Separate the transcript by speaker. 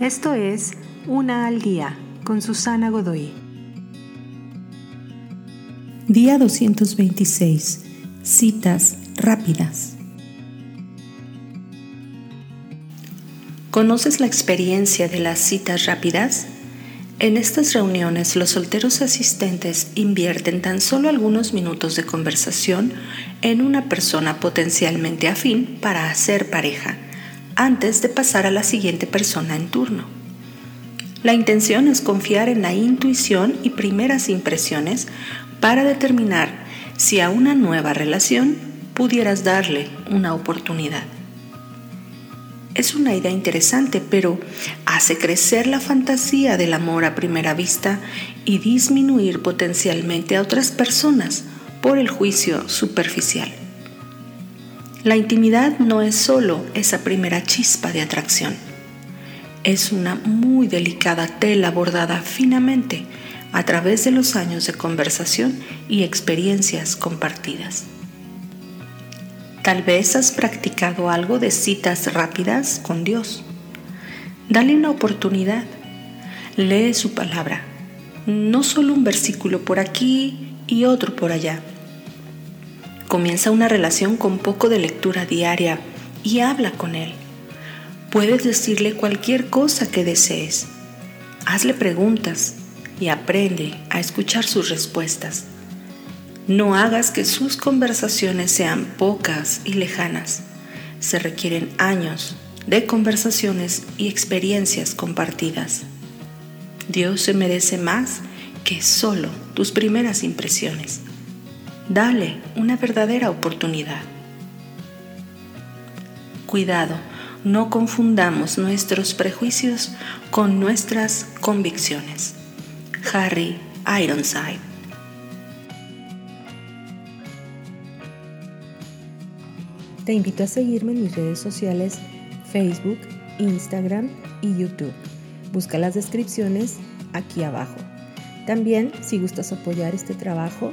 Speaker 1: Esto es Una al Día con Susana Godoy.
Speaker 2: Día 226. Citas rápidas. ¿Conoces la experiencia de las citas rápidas? En estas reuniones los solteros asistentes invierten tan solo algunos minutos de conversación en una persona potencialmente afín para hacer pareja, antes de pasar a la siguiente persona en turno. La intención es confiar en la intuición y primeras impresiones para determinar si a una nueva relación pudieras darle una oportunidad. Es una idea interesante, pero hace crecer la fantasía del amor a primera vista y disminuir potencialmente a otras personas por el juicio superficial. La intimidad no es solo esa primera chispa de atracción. Es una muy delicada tela bordada finamente a través de los años de conversación y experiencias compartidas. Tal vez has practicado algo de citas rápidas con Dios. Dale una oportunidad. Lee su palabra. No solo un versículo por aquí y otro por allá. Comienza una relación con poco de lectura diaria y habla con Él. Puedes decirle cualquier cosa que desees. Hazle preguntas y aprende a escuchar sus respuestas. No hagas que sus conversaciones sean pocas y lejanas. Se requieren años de conversaciones y experiencias compartidas. Dios se merece más que solo tus primeras impresiones. Dale una verdadera oportunidad. Cuidado, no confundamos nuestros prejuicios con nuestras convicciones. Harry Ironside
Speaker 1: Te invito a seguirme en mis redes sociales Facebook, Instagram y YouTube. Busca las descripciones aquí abajo. También, si gustas apoyar este trabajo,